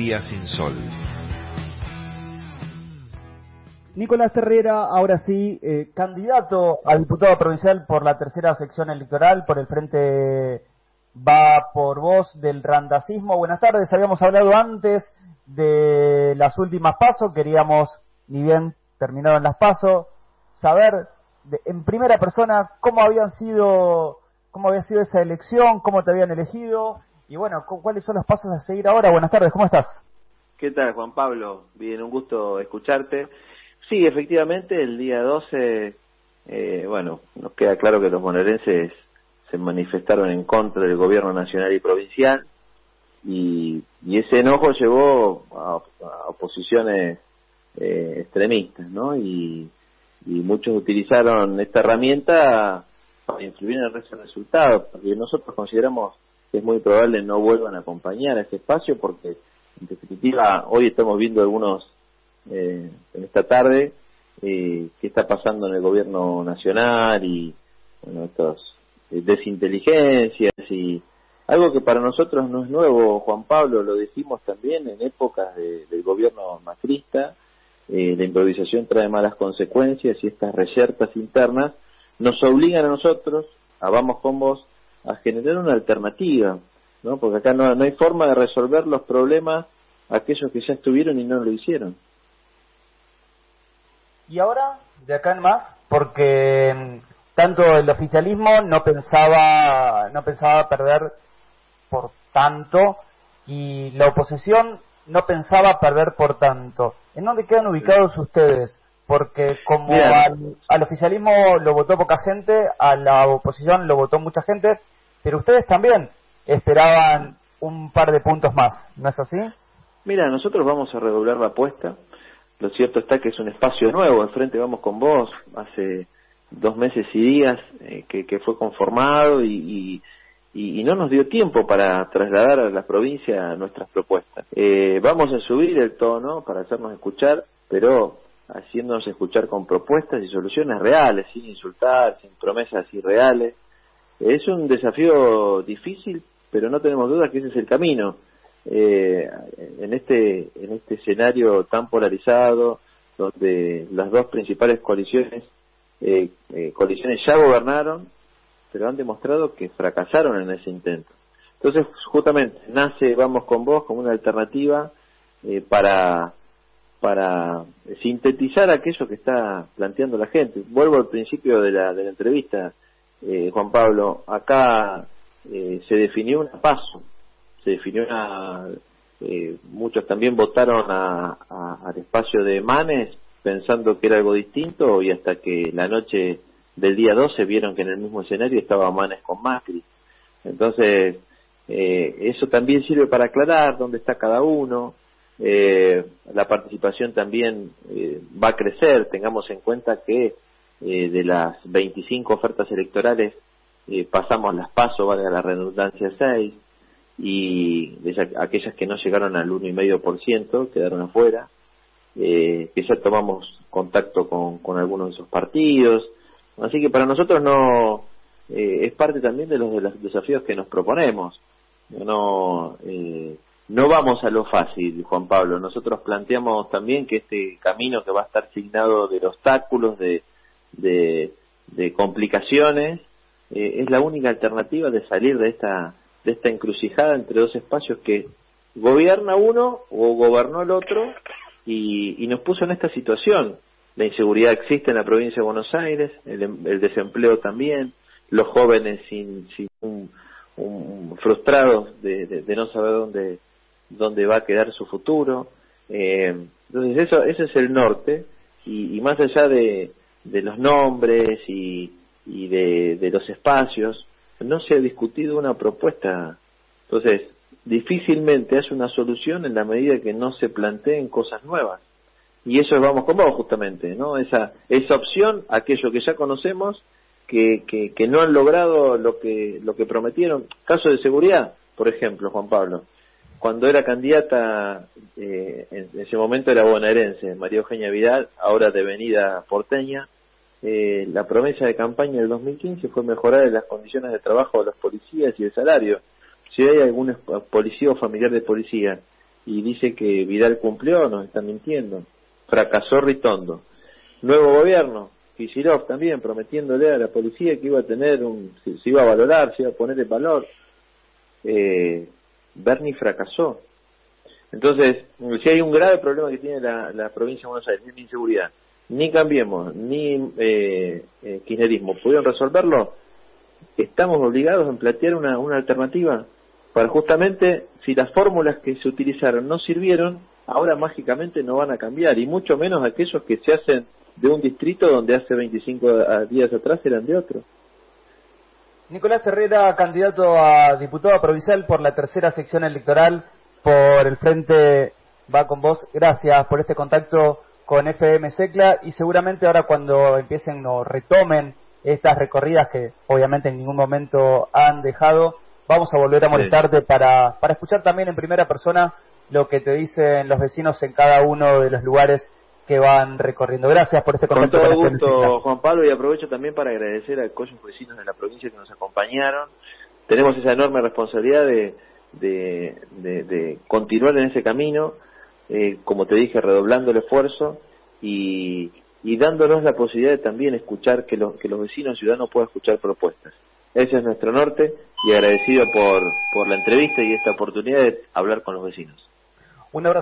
día sin sol. Nicolás Terrera, ahora sí, eh, candidato a diputado provincial por la tercera sección electoral, por el Frente Va por Voz del Randacismo. Buenas tardes, habíamos hablado antes de las últimas pasos, queríamos, ni bien terminaron las pasos, saber en primera persona cómo habían sido, cómo había sido esa elección, cómo te habían elegido y bueno, cuáles son los pasos a seguir ahora. Buenas tardes, ¿cómo estás? ¿Qué tal, Juan Pablo? Bien, un gusto escucharte. Sí, efectivamente, el día 12, eh, bueno, nos queda claro que los bonaerenses se manifestaron en contra del gobierno nacional y provincial y, ese enojo llevó a, oposiciones eh, extremistas, ¿no? Y, muchos utilizaron esta herramienta para influir en el resultado, porque nosotros consideramos es muy probable no vuelvan a acompañar a ese espacio porque en definitiva hoy estamos viendo algunos eh, en esta tarde eh, qué está pasando en el gobierno nacional y bueno, estos eh, desinteligencias y algo que para nosotros no es nuevo, Juan Pablo, lo decimos también en épocas del gobierno macrista, eh, la improvisación trae malas consecuencias y estas reyertas internas nos obligan a nosotros, a vamos con vos, a generar una alternativa, ¿no? Porque acá no, no hay forma de resolver los problemas aquellos que ya estuvieron y no lo hicieron. Y ahora, de acá en más, porque mm, tanto el oficialismo no pensaba, no pensaba perder por tanto y la oposición no pensaba perder por tanto. ¿En dónde quedan ubicados ustedes? Porque como al, al, oficialismo lo votó poca gente, a la oposición lo votó mucha gente, pero ustedes también esperaban un par de puntos más, ¿no es así? Mira, nosotros vamos a redoblar la apuesta lo cierto está que es un espacio nuevo, enfrente vamos con vos, hace dos meses y días eh, que, fue conformado y, y, no nos dio tiempo para trasladar a la provincia nuestras propuestas. Eh, vamos a subir el tono para hacernos escuchar, pero haciéndonos escuchar con propuestas y soluciones reales, sin insultar, sin promesas irreales. Es un desafío difícil, pero no tenemos duda que ese es el camino eh, en este en este escenario tan polarizado donde las dos principales coaliciones eh, eh, coaliciones ya gobernaron pero han demostrado que fracasaron en ese intento entonces justamente nace vamos con vos como una alternativa eh, para para sintetizar aquello que está planteando la gente vuelvo al principio de la de la entrevista eh, Juan Pablo acá eh, se definió un paso se definió una eh, muchos también votaron a, al espacio de Manes pensando que era algo distinto y hasta que la noche del día 12 vieron que en el mismo escenario estaba Manes con Macri. Entonces, eh, eso también sirve para aclarar dónde está cada uno. Eh, la participación también eh, va a crecer. Tengamos en cuenta que eh, de las 25 ofertas electorales pasamos las pasos, vale la redundancia 6 y de aquellas que no llegaron al 1,5% quedaron afuera, eh, que ya tomamos contacto con, con algunos de esos partidos. Así que para nosotros no eh, es parte también de los, de los desafíos que nos proponemos. No, eh, no vamos a lo fácil, Juan Pablo. Nosotros planteamos también que este camino que va a estar signado de obstáculos, de, de, de complicaciones, eh, es la única alternativa de salir de esta de esta encrucijada entre dos espacios que gobierna uno o gobernó el otro y, nos puso en esta situación. La inseguridad existe en la provincia de Buenos Aires, el, desempleo también, los jóvenes sin, sin un, frustrados de, no saber dónde, dónde va a quedar su futuro. Eh, entonces eso, ese es el norte y, más allá de, de los nombres y, y de, los espacios, no se ha discutido una propuesta. Entonces, difícilmente hace una solución en la medida que no se planteen cosas nuevas. Y eso es vamos con vos justamente, ¿no? Esa, esa opción, aquello que ya conocemos, que, que, que no han logrado lo que, lo que prometieron. Caso de seguridad, por ejemplo, Juan Pablo. Cuando era candidata, eh, en ese momento era bonaerense, María Eugenia Vidal, ahora devenida porteña, eh, la promesa de campaña del 2015 fue mejorar las condiciones de trabajo de los policías y el salario. Si hay algún policía o familiar de policía y dice que Vidal cumplió, nos está mintiendo. Fracasó Ritondo. Nuevo gobierno, Kicillof también prometiéndole a la policía que iba a tener un, se, iba a valorar, se iba a poner de valor. Eh, Bernie fracasó. Entonces, si hay un grave problema que tiene la, provincia de Buenos Aires, es la inseguridad. Ni Cambiemos, ni eh, eh, Kirchnerismo pudieron resolverlo, estamos obligados a plantear una, una alternativa para justamente, si las fórmulas que se utilizaron no sirvieron, ahora mágicamente no van a cambiar, y mucho menos aquellos que se hacen de un distrito donde hace 25 días atrás eran de otro. Nicolás Herrera, candidato a diputado provincial por la tercera sección electoral por el Frente Va con Vos. Gracias por este contacto con FM Secla y seguramente ahora cuando empiecen o retomen estas recorridas que obviamente en ningún momento han dejado, vamos a volver a molestarte para, para escuchar también en primera persona lo que te dicen los vecinos en cada uno de los lugares que van recorriendo. Gracias por este contacto. Con todo gusto, Juan Pablo, y aprovecho también para agradecer a aquellos vecinos de la provincia que nos acompañaron. Tenemos esa enorme responsabilidad de, de, de, continuar en ese camino, eh, como te dije, redoblando el esfuerzo y, y dándonos la posibilidad de también escuchar, que, que los vecinos ciudadanos puedan escuchar propuestas. Ese es nuestro norte y agradecido por, por la entrevista y esta oportunidad de hablar con los vecinos. Un abrazo.